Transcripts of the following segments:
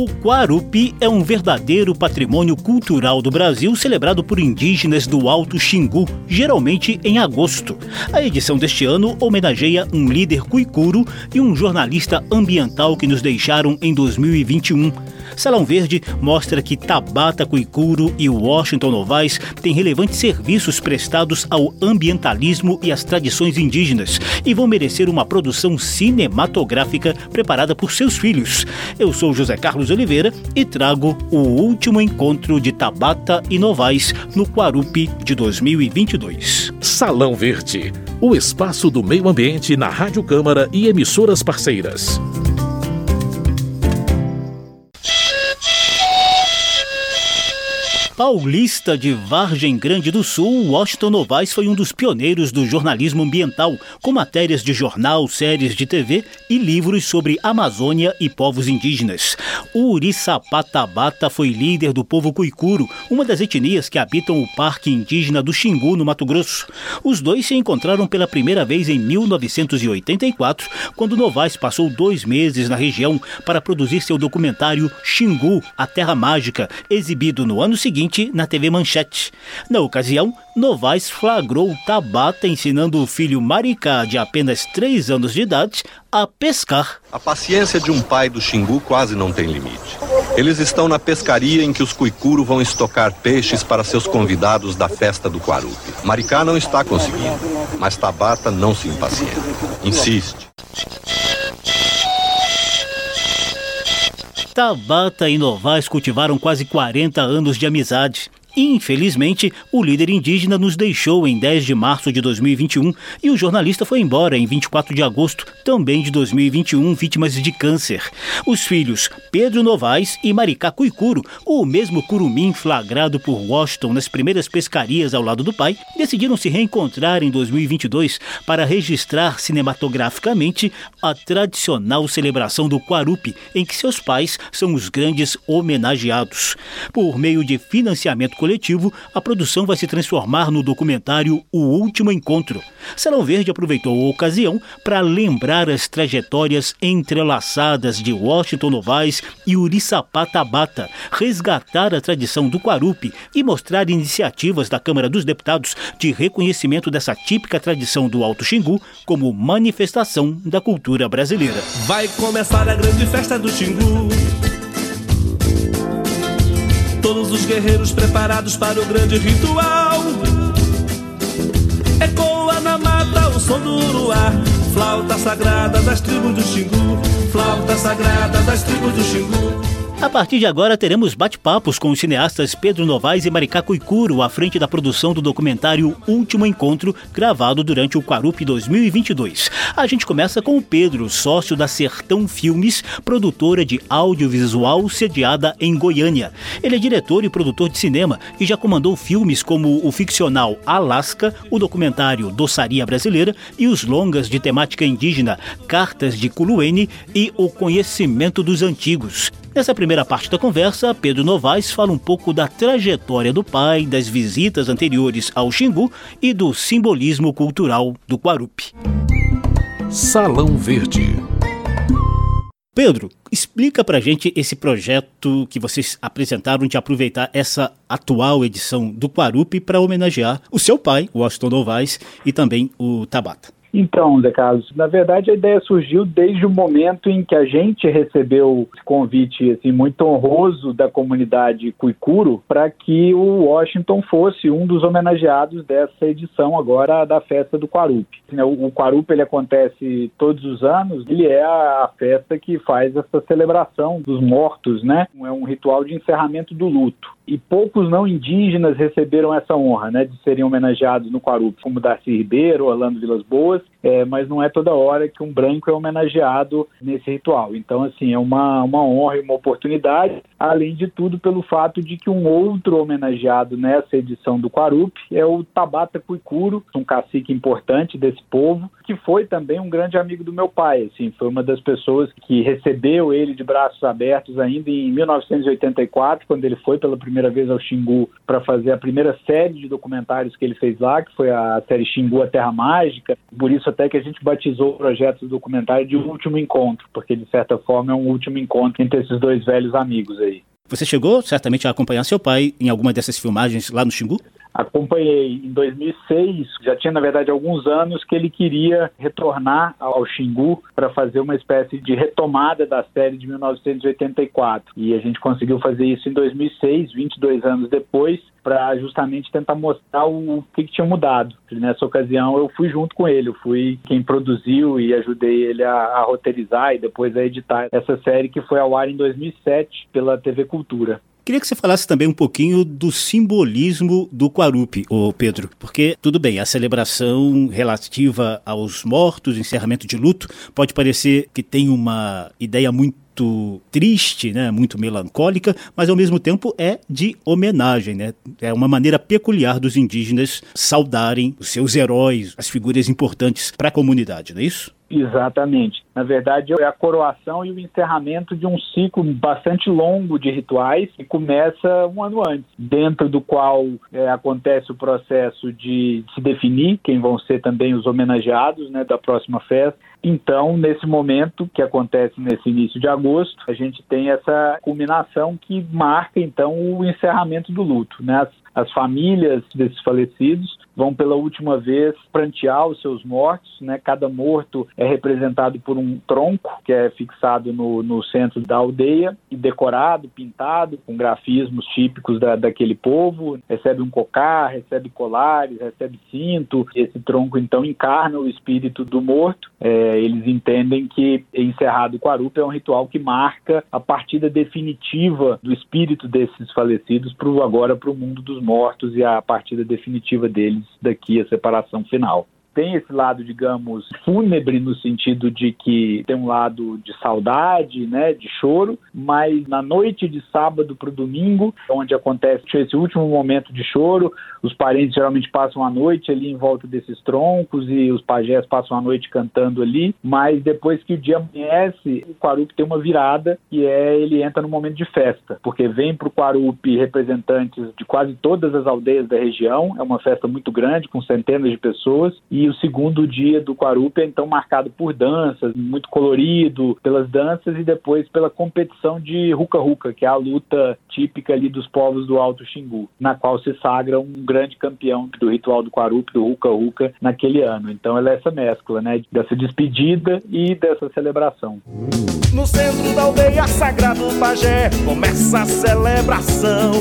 O Guarupi é um verdadeiro patrimônio cultural do Brasil celebrado por indígenas do Alto Xingu, geralmente em agosto. A edição deste ano homenageia um líder cuicuro e um jornalista ambiental que nos deixaram em 2021. Salão Verde mostra que Tabata Cuicuro e Washington Novaes têm relevantes serviços prestados ao ambientalismo e às tradições indígenas e vão merecer uma produção cinematográfica preparada por seus filhos. Eu sou José Carlos Oliveira e trago o último encontro de Tabata e Novaes no Quarupi de 2022. Salão Verde, o espaço do meio ambiente na Rádio Câmara e emissoras parceiras. Paulista de Vargem Grande do Sul, Washington Novaes foi um dos pioneiros do jornalismo ambiental, com matérias de jornal, séries de TV e livros sobre Amazônia e povos indígenas. O Uriçapatabata foi líder do povo cuicuro, uma das etnias que habitam o Parque Indígena do Xingu, no Mato Grosso. Os dois se encontraram pela primeira vez em 1984, quando Novaes passou dois meses na região para produzir seu documentário Xingu, a Terra Mágica, exibido no ano seguinte na TV Manchete. Na ocasião, Novaes flagrou Tabata ensinando o filho Maricá, de apenas 3 anos de idade, a pescar. A paciência de um pai do Xingu quase não tem limite. Eles estão na pescaria em que os cuicuru vão estocar peixes para seus convidados da festa do Quarupi. Maricá não está conseguindo, mas Tabata não se impacienta. Insiste. Tabata e Novaes cultivaram quase 40 anos de amizade. Infelizmente, o líder indígena nos deixou em 10 de março de 2021 e o jornalista foi embora em 24 de agosto, também de 2021, vítimas de câncer. Os filhos Pedro Novaes e Maricá Cuicuro, o mesmo curumim flagrado por Washington nas primeiras pescarias ao lado do pai, decidiram se reencontrar em 2022 para registrar cinematograficamente a tradicional celebração do Quarupi, em que seus pais são os grandes homenageados. Por meio de financiamento coletivo, a produção vai se transformar no documentário O Último Encontro. Salão Verde aproveitou a ocasião para lembrar as trajetórias entrelaçadas de Washington Novaes e Uriçapá Tabata, resgatar a tradição do Quarupi e mostrar iniciativas da Câmara dos Deputados de reconhecimento dessa típica tradição do Alto Xingu como manifestação da cultura brasileira. Vai começar a grande festa do Xingu. Todos os guerreiros preparados para o grande ritual. Ecoa na mata o som do uruá. Flauta sagrada das tribos do Xingu. Flauta sagrada das tribos do Xingu. A partir de agora teremos bate-papos com os cineastas Pedro Novaes e Maricá Cuicuro à frente da produção do documentário Último Encontro, gravado durante o Quarup 2022. A gente começa com o Pedro, sócio da Sertão Filmes, produtora de audiovisual sediada em Goiânia. Ele é diretor e produtor de cinema e já comandou filmes como o ficcional Alaska, o documentário Doçaria Brasileira e os longas de temática indígena Cartas de Culuene e O Conhecimento dos Antigos. Nessa primeira parte da conversa, Pedro Novaes fala um pouco da trajetória do pai, das visitas anteriores ao Xingu e do simbolismo cultural do Quarupi. Salão Verde. Pedro, explica pra gente esse projeto que vocês apresentaram de aproveitar essa atual edição do Quarupi para homenagear o seu pai, o Washington Novaes, e também o Tabata. Então, Zé Carlos, na verdade a ideia surgiu desde o momento em que a gente recebeu esse convite assim, muito honroso da comunidade Cuicuro para que o Washington fosse um dos homenageados dessa edição agora da festa do Quarupi. O Quarupi ele acontece todos os anos, ele é a festa que faz essa celebração dos mortos, né? É um ritual de encerramento do luto e poucos não indígenas receberam essa honra, né, de serem homenageados no Quarup, como Darcy Ribeiro, Orlando Vilas Boas, é, mas não é toda hora que um branco é homenageado nesse ritual. Então, assim, é uma, uma honra e uma oportunidade, além de tudo pelo fato de que um outro homenageado nessa edição do Quarup é o Tabata Cuicuro, um cacique importante desse povo, que foi também um grande amigo do meu pai, assim, foi uma das pessoas que recebeu ele de braços abertos ainda em 1984, quando ele foi pela primeira primeira vez ao Xingu para fazer a primeira série de documentários que ele fez lá, que foi a série Xingu, a Terra Mágica. Por isso até que a gente batizou o projeto do documentário de Último Encontro, porque de certa forma é um último encontro entre esses dois velhos amigos aí. Você chegou certamente a acompanhar seu pai em alguma dessas filmagens lá no Xingu? Acompanhei em 2006, já tinha na verdade alguns anos que ele queria retornar ao Xingu para fazer uma espécie de retomada da série de 1984. E a gente conseguiu fazer isso em 2006, 22 anos depois, para justamente tentar mostrar o que, que, tinha mudado. Nessa ocasião eu fui junto com ele, eu fui quem produziu e ajudei ele a, a roteirizar e depois a editar essa série que foi ao ar em 2007 pela TV Cultura. Queria que você falasse também um pouquinho do simbolismo do Quarupi, ô Pedro, porque tudo bem, a celebração relativa aos mortos, encerramento de luto, pode parecer que tem uma ideia muito triste, né, muito melancólica, mas ao mesmo tempo é de homenagem, né? É uma maneira peculiar dos indígenas saudarem os seus heróis, as figuras importantes para a comunidade, não é isso? Exatamente. Na verdade, é a coroação e o encerramento de um ciclo bastante longo de rituais que começa um ano antes, dentro do qual é, acontece o processo de se definir quem vão ser também os homenageados né, da próxima festa. Então, nesse momento que acontece nesse início de agosto, a gente tem essa culminação que marca então o encerramento do luto. Né? As, as famílias desses falecidos vão pela última vez prantear os seus mortos, né? Cada morto é representado por um tronco que é fixado no, no centro da aldeia e decorado, pintado com grafismos típicos da, daquele povo. Recebe um cocar, recebe colares, recebe cinto. Esse tronco então encarna o espírito do morto. É, eles entendem que encerrado o Quarupa é um ritual que marca a partida definitiva do espírito desses falecidos pro, agora para o mundo dos mortos e a partida definitiva deles daqui a separação final tem esse lado, digamos, fúnebre no sentido de que tem um lado de saudade, né, de choro, mas na noite de sábado para o domingo, onde acontece esse último momento de choro, os parentes geralmente passam a noite ali em volta desses troncos e os pajés passam a noite cantando ali, mas depois que o dia amanhece, o Quarupi tem uma virada e é ele entra no momento de festa, porque vem para o Quarupi representantes de quase todas as aldeias da região, é uma festa muito grande com centenas de pessoas e e o segundo dia do Quarupi é então marcado por danças, muito colorido, pelas danças e depois pela competição de ruca-ruca, que é a luta típica ali dos povos do Alto Xingu, na qual se sagra um grande campeão do ritual do Quarupi, do ruca-ruca, naquele ano. Então ela é essa mescla, né, dessa despedida e dessa celebração. No centro da aldeia sagrado Pajé começa a celebração.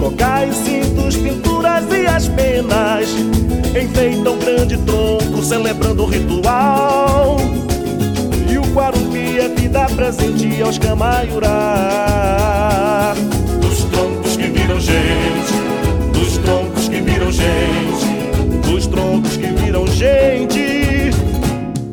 Cocais, cintos, pinturas e as penas enfeitam grande tronco celebrando o ritual. E o Guarupi é vida presente aos Camaiurá. Dos troncos que viram gente, dos troncos que viram gente, dos troncos que viram gente.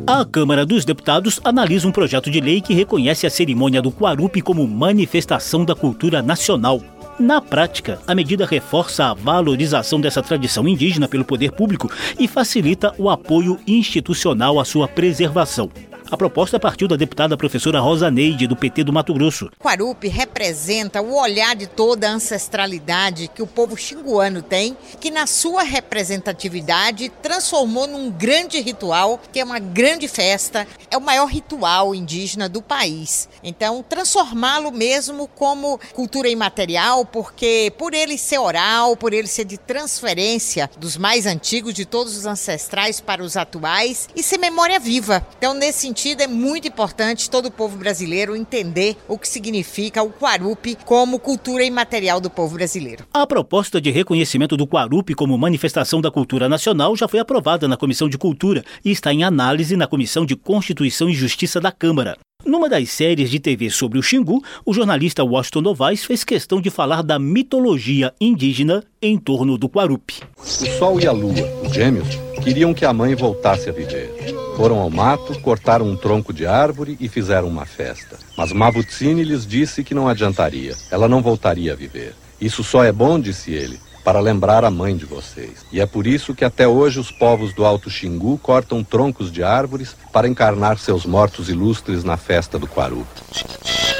A Câmara dos Deputados analisa um projeto de lei que reconhece a cerimônia do Quarupi como manifestação da cultura nacional. Na prática, a medida reforça a valorização dessa tradição indígena pelo poder público e facilita o apoio institucional à sua preservação. A proposta partiu da deputada professora Rosa Neide, do PT do Mato Grosso. Quarupi representa o olhar de toda a ancestralidade que o povo xinguano tem, que na sua representatividade transformou num grande ritual, que é uma grande festa, é o maior ritual indígena do país. Então, transformá-lo mesmo como cultura imaterial, porque por ele ser oral, por ele ser de transferência dos mais antigos, de todos os ancestrais para os atuais, e ser memória viva. Então, nesse sentido, é muito importante todo o povo brasileiro entender o que significa o Quarupi como cultura imaterial do povo brasileiro. A proposta de reconhecimento do Quarupi como manifestação da cultura nacional já foi aprovada na Comissão de Cultura e está em análise na Comissão de Constituição e Justiça da Câmara. Numa das séries de TV sobre o Xingu, o jornalista Washington Novaes fez questão de falar da mitologia indígena em torno do Quarupi. O Sol e a Lua, os gêmeos, queriam que a mãe voltasse a viver. Foram ao mato, cortaram um tronco de árvore e fizeram uma festa. Mas Mavutsini lhes disse que não adiantaria. Ela não voltaria a viver. Isso só é bom, disse ele, para lembrar a mãe de vocês. E é por isso que até hoje os povos do Alto Xingu cortam troncos de árvores para encarnar seus mortos ilustres na festa do Quarupi.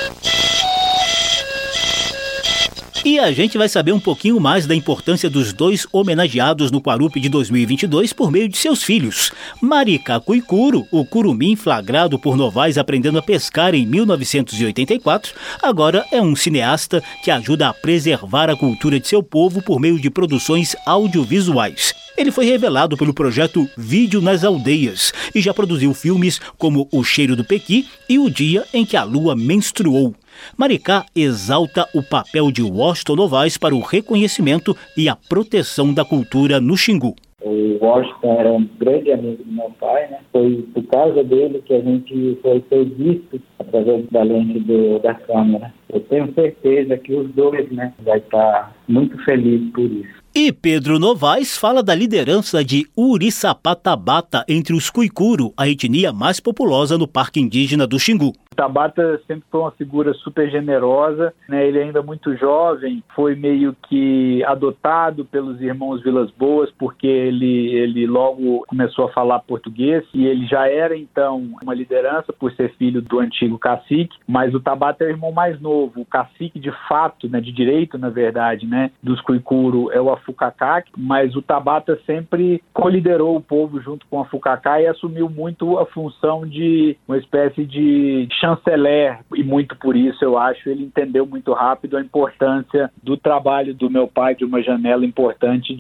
E a gente vai saber um pouquinho mais da importância dos dois homenageados no Quarup de 2022 por meio de seus filhos. Maricá Cuicuro, o curumim flagrado por Novaes aprendendo a pescar em 1984, agora é um cineasta que ajuda a preservar a cultura de seu povo por meio de produções audiovisuais. Ele foi revelado pelo projeto Vídeo nas Aldeias e já produziu filmes como O Cheiro do Pequi e O Dia em que a Lua Menstruou. Maricá exalta o papel de Washington Novaes para o reconhecimento e a proteção da cultura no Xingu. O Washington era um grande amigo do meu pai, né? Foi por causa dele que a gente foi ser visto através da lente do, da câmera. Eu tenho certeza que os dois, né, vai estar muito felizes por isso. E Pedro Novaes fala da liderança de Uriçapatabata entre os Cuicuro, a etnia mais populosa no Parque Indígena do Xingu. Tabata sempre foi uma figura super generosa, né? Ele ainda muito jovem, foi meio que adotado pelos irmãos Vilas Boas, porque ele, ele logo começou a falar português e ele já era então uma liderança por ser filho do antigo cacique, mas o Tabata é o irmão mais novo, o cacique de fato, né, de direito na verdade, né, dos Cuicuro é o Afucacá, mas o Tabata sempre coliderou o povo junto com o Afucacá e assumiu muito a função de uma espécie de chanceler e muito por isso eu acho ele entendeu muito rápido a importância do trabalho do meu pai de uma janela importante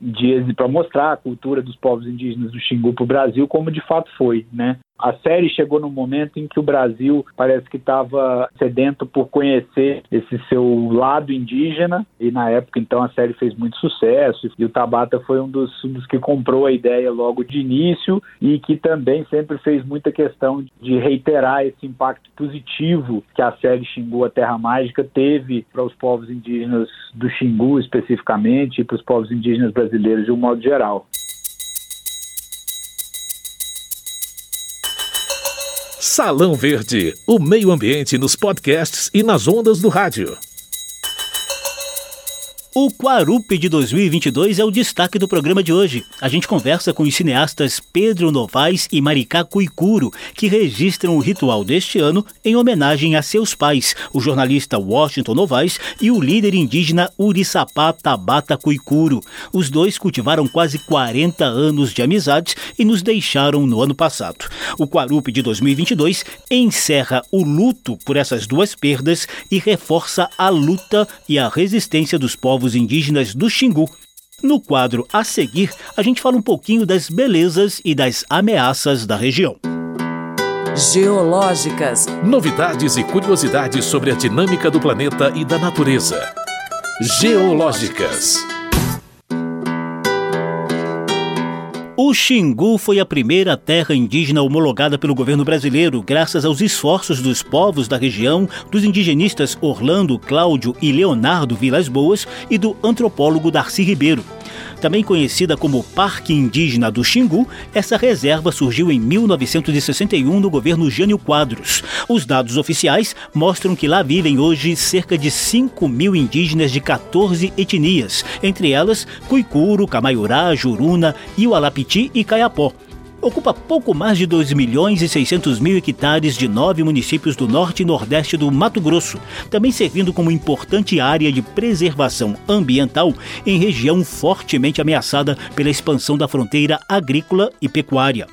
para mostrar a cultura dos povos indígenas do Xingu para o Brasil como de fato foi, né? A série chegou num momento em que o Brasil parece que estava sedento por conhecer esse seu lado indígena. E na época então a série fez muito sucesso. E o Tabata foi um dos, um dos que comprou a ideia logo de início. E que também sempre fez muita questão de reiterar esse impacto positivo que a série Xingu a Terra Mágica teve para os povos indígenas do Xingu especificamente e para os povos indígenas brasileiros de um modo geral. Salão Verde, o meio ambiente nos podcasts e nas ondas do rádio. O Quarup de 2022 é o destaque do programa de hoje. A gente conversa com os cineastas Pedro Novaes e Maricá Cuicuro, que registram o ritual deste ano em homenagem a seus pais, o jornalista Washington Novaes e o líder indígena Uriçapá Tabata Cuicuro. Os dois cultivaram quase 40 anos de amizade e nos deixaram no ano passado. O Quarup de 2022 encerra o luto por essas duas perdas e reforça a luta e a resistência dos povos povos indígenas do Xingu. No quadro a seguir, a gente fala um pouquinho das belezas e das ameaças da região. Geológicas. Novidades e curiosidades sobre a dinâmica do planeta e da natureza. Geológicas. O Xingu foi a primeira terra indígena homologada pelo governo brasileiro, graças aos esforços dos povos da região, dos indigenistas Orlando, Cláudio e Leonardo Vilas Boas e do antropólogo Darcy Ribeiro. Também conhecida como Parque Indígena do Xingu, essa reserva surgiu em 1961 no governo Jânio Quadros. Os dados oficiais mostram que lá vivem hoje cerca de 5 mil indígenas de 14 etnias, entre elas Cuicuro, Camaiurá, Juruna, Iualapiti e Caiapó ocupa pouco mais de 2 milhões e 600 mil hectares de nove municípios do norte e nordeste do Mato Grosso, também servindo como importante área de preservação ambiental em região fortemente ameaçada pela expansão da fronteira agrícola e pecuária.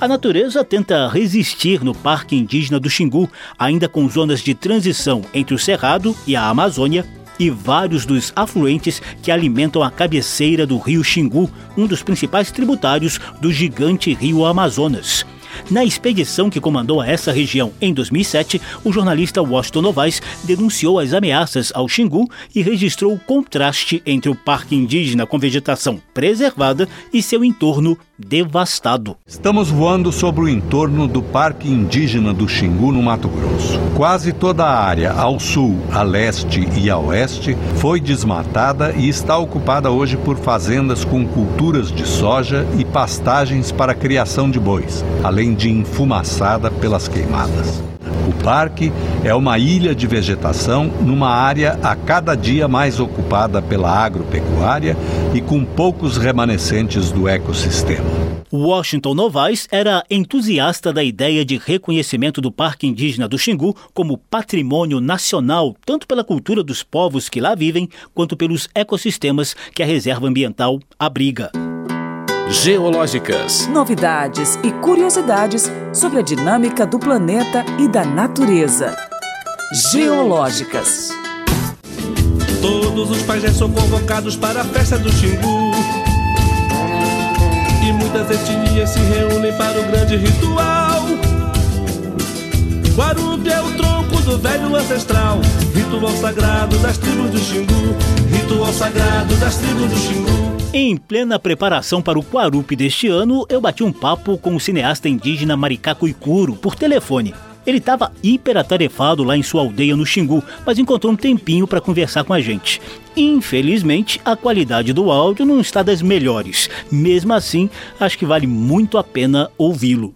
A natureza tenta resistir no Parque Indígena do Xingu, ainda com zonas de transição entre o Cerrado e a Amazônia, e vários dos afluentes que alimentam a cabeceira do rio Xingu, um dos principais tributários do gigante rio Amazonas. Na expedição que comandou a essa região em 2007, o jornalista Washington Novaes denunciou as ameaças ao Xingu e registrou o contraste entre o parque indígena com vegetação preservada e seu entorno devastado. Estamos voando sobre o entorno do Parque Indígena do Xingu, no Mato Grosso. Quase toda a área ao sul, a leste e a oeste foi desmatada e está ocupada hoje por fazendas com culturas de soja e pastagens para criação de bois, além de enfumaçada pelas queimadas. Parque é uma ilha de vegetação numa área a cada dia mais ocupada pela agropecuária e com poucos remanescentes do ecossistema. Washington Novaes era entusiasta da ideia de reconhecimento do Parque Indígena do Xingu como patrimônio nacional, tanto pela cultura dos povos que lá vivem, quanto pelos ecossistemas que a reserva ambiental abriga. Geológicas. Novidades e curiosidades sobre a dinâmica do planeta e da natureza. Geológicas. Todos os pajés são convocados para a festa do Xingu. E muitas etnias se reúnem para o grande ritual. Guarupi é o tronco do velho ancestral. Ritual sagrado das tribos do Xingu. Ritual sagrado das tribos do Xingu. Em plena preparação para o Quarupi deste ano, eu bati um papo com o cineasta indígena Maricá Cuicuro por telefone. Ele estava hiperatarefado lá em sua aldeia no Xingu, mas encontrou um tempinho para conversar com a gente. Infelizmente, a qualidade do áudio não está das melhores. Mesmo assim, acho que vale muito a pena ouvi-lo.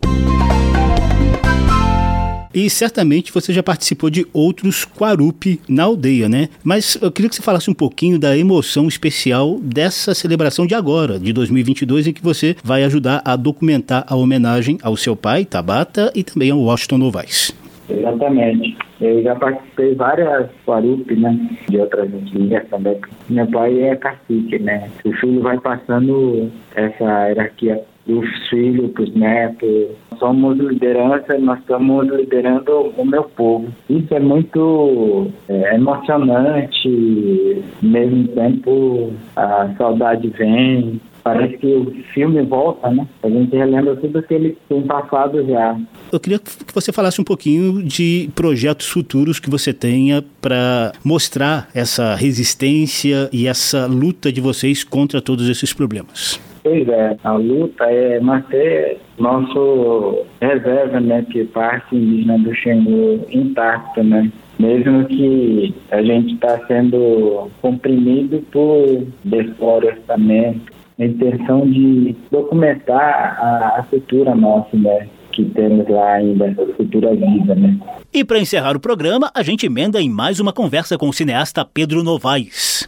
E certamente você já participou de outros Quarupi na aldeia, né? Mas eu queria que você falasse um pouquinho da emoção especial dessa celebração de agora, de 2022, em que você vai ajudar a documentar a homenagem ao seu pai, Tabata, e também ao Washington Novaes. Exatamente. Eu já participei várias Quarupi, né? De outras etnias também. Meu pai é cacique, né? O filho vai passando essa hierarquia dos filhos para os netos. Somos liderança, nós estamos liderando o meu povo. Isso é muito é, emocionante, ao mesmo tempo a saudade vem, Parece que o filme volta, né? A gente relembra tudo que ele tem passado já. Eu queria que você falasse um pouquinho de projetos futuros que você tenha para mostrar essa resistência e essa luta de vocês contra todos esses problemas. Pois é, a luta é manter nosso reserva, né, que parte indígena do Xingu intacto, né? mesmo que a gente está sendo comprimido por desflorestamento, a intenção de documentar a, a cultura nossa, né? Que temos lá ainda, a cultura viva, né? E para encerrar o programa, a gente emenda em mais uma conversa com o cineasta Pedro Novaes.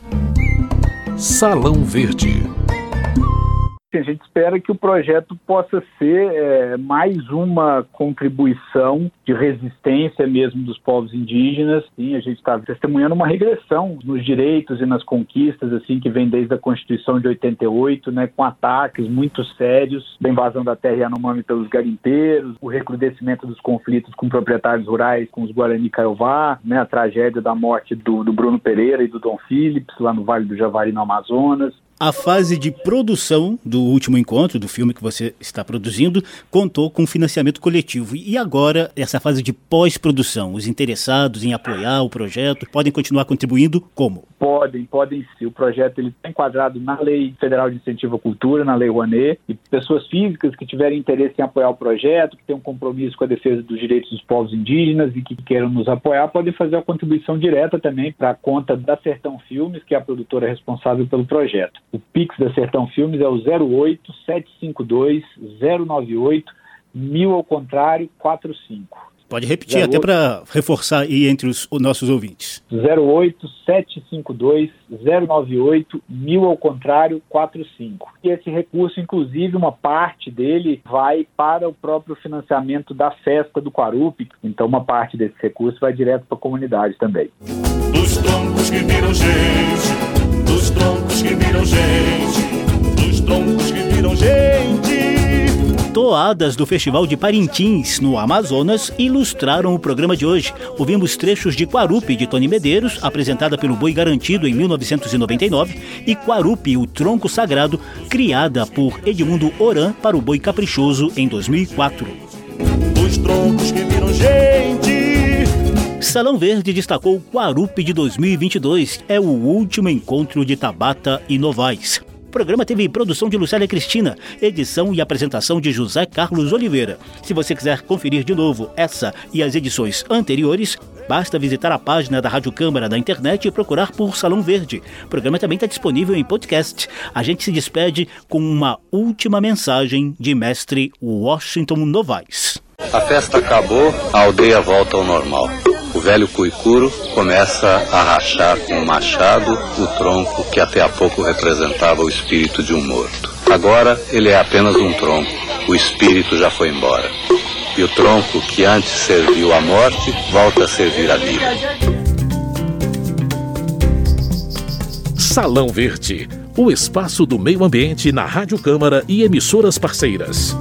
Salão Verde. A gente espera que o projeto possa ser é, mais uma contribuição de resistência mesmo dos povos indígenas. Sim, a gente está testemunhando uma regressão nos direitos e nas conquistas, assim, que vem desde a Constituição de 88, né, com ataques muito sérios da invasão da terra Yanomami pelos garimpeiros, o recrudescimento dos conflitos com proprietários rurais, com os Guarani Caiová, né, a tragédia da morte do, do Bruno Pereira e do Dom Phillips lá no Vale do Javari, no Amazonas, a fase de produção do último encontro, do filme que você está produzindo, contou com financiamento coletivo. E agora, essa fase de pós-produção, os interessados em apoiar o projeto podem continuar contribuindo como? Podem, podem sim. O projeto está enquadrado na Lei Federal de Incentivo à Cultura, na Lei Rouanet, e pessoas físicas que tiverem interesse em apoiar o projeto, que tenham um compromisso com a defesa dos direitos dos povos indígenas e que queiram nos apoiar, podem fazer a contribuição direta também para a conta da Sertão Filmes, que é a produtora responsável pelo projeto. O Pix da Sertão Filmes é o 08 752 098 mil ao contrário 45. Pode repetir 08, até para reforçar aí entre os, os nossos ouvintes. 08 752 098 mil ao contrário 45. E esse recurso, inclusive, uma parte dele vai para o próprio financiamento da festa do Quarupi. Então, uma parte desse recurso vai direto para a comunidade também. Dos troncos que viram gente dos troncos que viram gente, dos troncos que viram gente. Toadas do Festival de Parintins, no Amazonas, ilustraram o programa de hoje. Ouvimos trechos de Quarupi, de Tony Medeiros, apresentada pelo Boi Garantido em 1999, e Quarupi, o Tronco Sagrado, criada por Edmundo Oran para o Boi Caprichoso em 2004. Os troncos que viram gente Salão Verde destacou o Quarupi de 2022, é o último encontro de Tabata e Novaes. O programa teve produção de Lucélia Cristina, edição e apresentação de José Carlos Oliveira. Se você quiser conferir de novo essa e as edições anteriores, basta visitar a página da Rádio Câmara na internet e procurar por Salão Verde. O programa também está disponível em podcast. A gente se despede com uma última mensagem de mestre Washington Novaes. A festa acabou, a aldeia volta ao normal. Velho cuicuro começa a rachar com o machado o tronco que até há pouco representava o espírito de um morto. Agora ele é apenas um tronco, o espírito já foi embora. E o tronco que antes serviu à morte volta a servir à vida. Salão Verde, o espaço do meio ambiente na Rádio Câmara e emissoras parceiras.